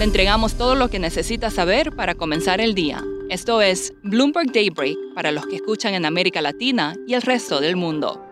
Le entregamos todo lo que necesita saber para comenzar el día. Esto es Bloomberg Daybreak para los que escuchan en América Latina y el resto del mundo.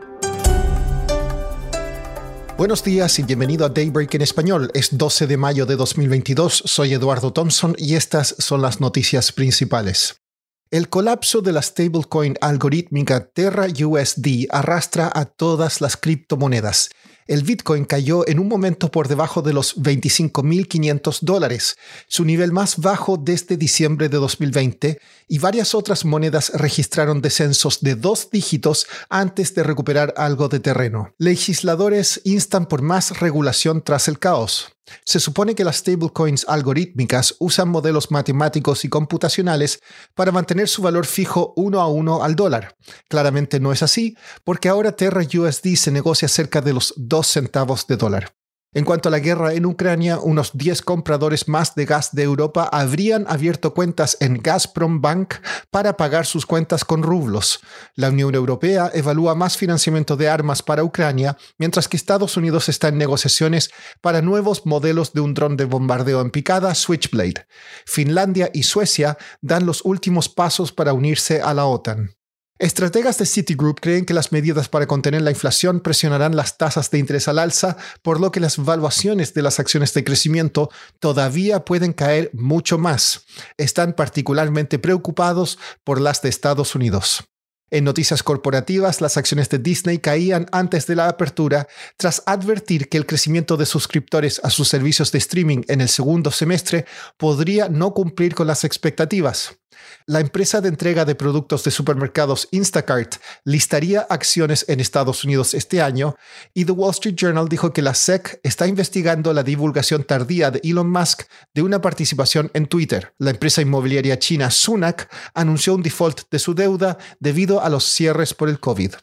Buenos días y bienvenido a Daybreak en español. Es 12 de mayo de 2022. Soy Eduardo Thompson y estas son las noticias principales. El colapso de la stablecoin algorítmica Terra USD arrastra a todas las criptomonedas el Bitcoin cayó en un momento por debajo de los 25.500 dólares, su nivel más bajo desde diciembre de 2020, y varias otras monedas registraron descensos de dos dígitos antes de recuperar algo de terreno. Legisladores instan por más regulación tras el caos. Se supone que las stablecoins algorítmicas usan modelos matemáticos y computacionales para mantener su valor fijo uno a uno al dólar. Claramente no es así, porque ahora Terra USD se negocia cerca de los 2 centavos de dólar. En cuanto a la guerra en Ucrania, unos 10 compradores más de gas de Europa habrían abierto cuentas en Gazprom Bank para pagar sus cuentas con rublos. La Unión Europea evalúa más financiamiento de armas para Ucrania, mientras que Estados Unidos está en negociaciones para nuevos modelos de un dron de bombardeo en picada Switchblade. Finlandia y Suecia dan los últimos pasos para unirse a la OTAN. Estrategas de Citigroup creen que las medidas para contener la inflación presionarán las tasas de interés al alza, por lo que las valuaciones de las acciones de crecimiento todavía pueden caer mucho más. Están particularmente preocupados por las de Estados Unidos. En noticias corporativas, las acciones de Disney caían antes de la apertura tras advertir que el crecimiento de suscriptores a sus servicios de streaming en el segundo semestre podría no cumplir con las expectativas. La empresa de entrega de productos de supermercados Instacart listaría acciones en Estados Unidos este año y The Wall Street Journal dijo que la SEC está investigando la divulgación tardía de Elon Musk de una participación en Twitter. La empresa inmobiliaria china Sunac anunció un default de su deuda debido a los cierres por el COVID.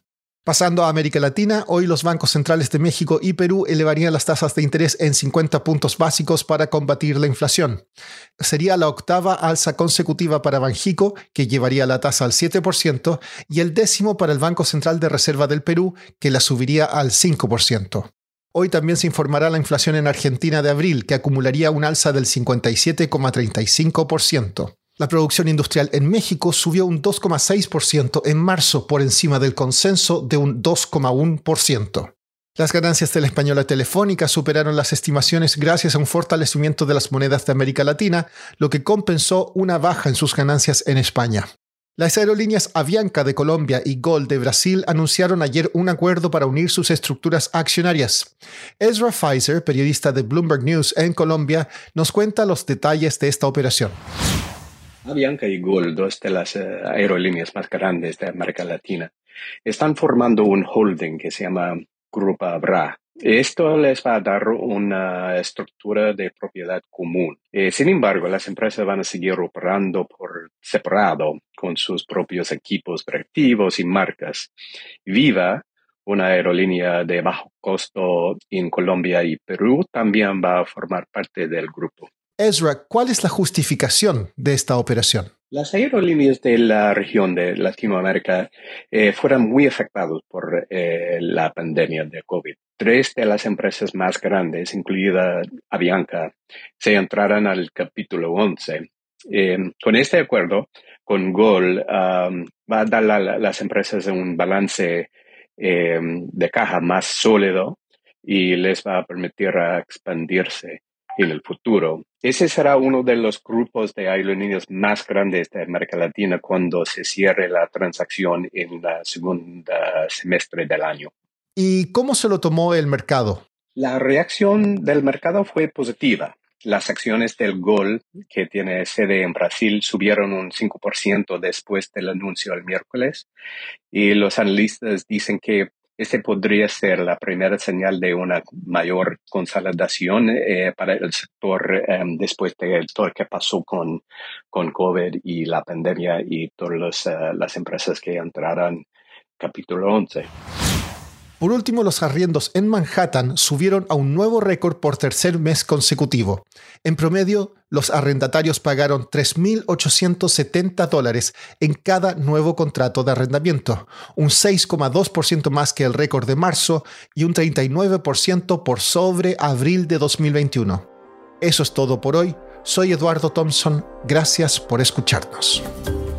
Pasando a América Latina, hoy los bancos centrales de México y Perú elevarían las tasas de interés en 50 puntos básicos para combatir la inflación. Sería la octava alza consecutiva para Banjico, que llevaría la tasa al 7%, y el décimo para el Banco Central de Reserva del Perú, que la subiría al 5%. Hoy también se informará la inflación en Argentina de abril, que acumularía un alza del 57,35%. La producción industrial en México subió un 2,6% en marzo por encima del consenso de un 2,1%. Las ganancias de la española telefónica superaron las estimaciones gracias a un fortalecimiento de las monedas de América Latina, lo que compensó una baja en sus ganancias en España. Las aerolíneas Avianca de Colombia y Gol de Brasil anunciaron ayer un acuerdo para unir sus estructuras accionarias. Ezra Pfizer, periodista de Bloomberg News en Colombia, nos cuenta los detalles de esta operación. Avianca y Gol, dos de las eh, aerolíneas más grandes de América Latina, están formando un holding que se llama Grupo Abra. Esto les va a dar una estructura de propiedad común. Eh, sin embargo, las empresas van a seguir operando por separado con sus propios equipos reactivos y marcas. Viva, una aerolínea de bajo costo en Colombia y Perú, también va a formar parte del grupo. Ezra, ¿cuál es la justificación de esta operación? Las aerolíneas de la región de Latinoamérica eh, fueron muy afectadas por eh, la pandemia de COVID. Tres de las empresas más grandes, incluida Avianca, se entraron al capítulo 11. Eh, con este acuerdo, con GOL, um, va a dar a las empresas un balance de caja más sólido y les va a permitir expandirse en el futuro. Ese será uno de los grupos de aerolíneas más grandes de América Latina cuando se cierre la transacción en la segunda semestre del año. ¿Y cómo se lo tomó el mercado? La reacción del mercado fue positiva. Las acciones del GOL, que tiene sede en Brasil, subieron un 5% después del anuncio el miércoles y los analistas dicen que Este podría ser la primera señal de una mayor consolidación eh, para el sector em, después de todo lo que pasó con, con COVID y la pandemia y todas eh, las empresas que entrarán capítulo 11. Por último, los arriendos en Manhattan subieron a un nuevo récord por tercer mes consecutivo. En promedio, los arrendatarios pagaron 3.870 dólares en cada nuevo contrato de arrendamiento, un 6,2% más que el récord de marzo y un 39% por sobre abril de 2021. Eso es todo por hoy. Soy Eduardo Thompson. Gracias por escucharnos.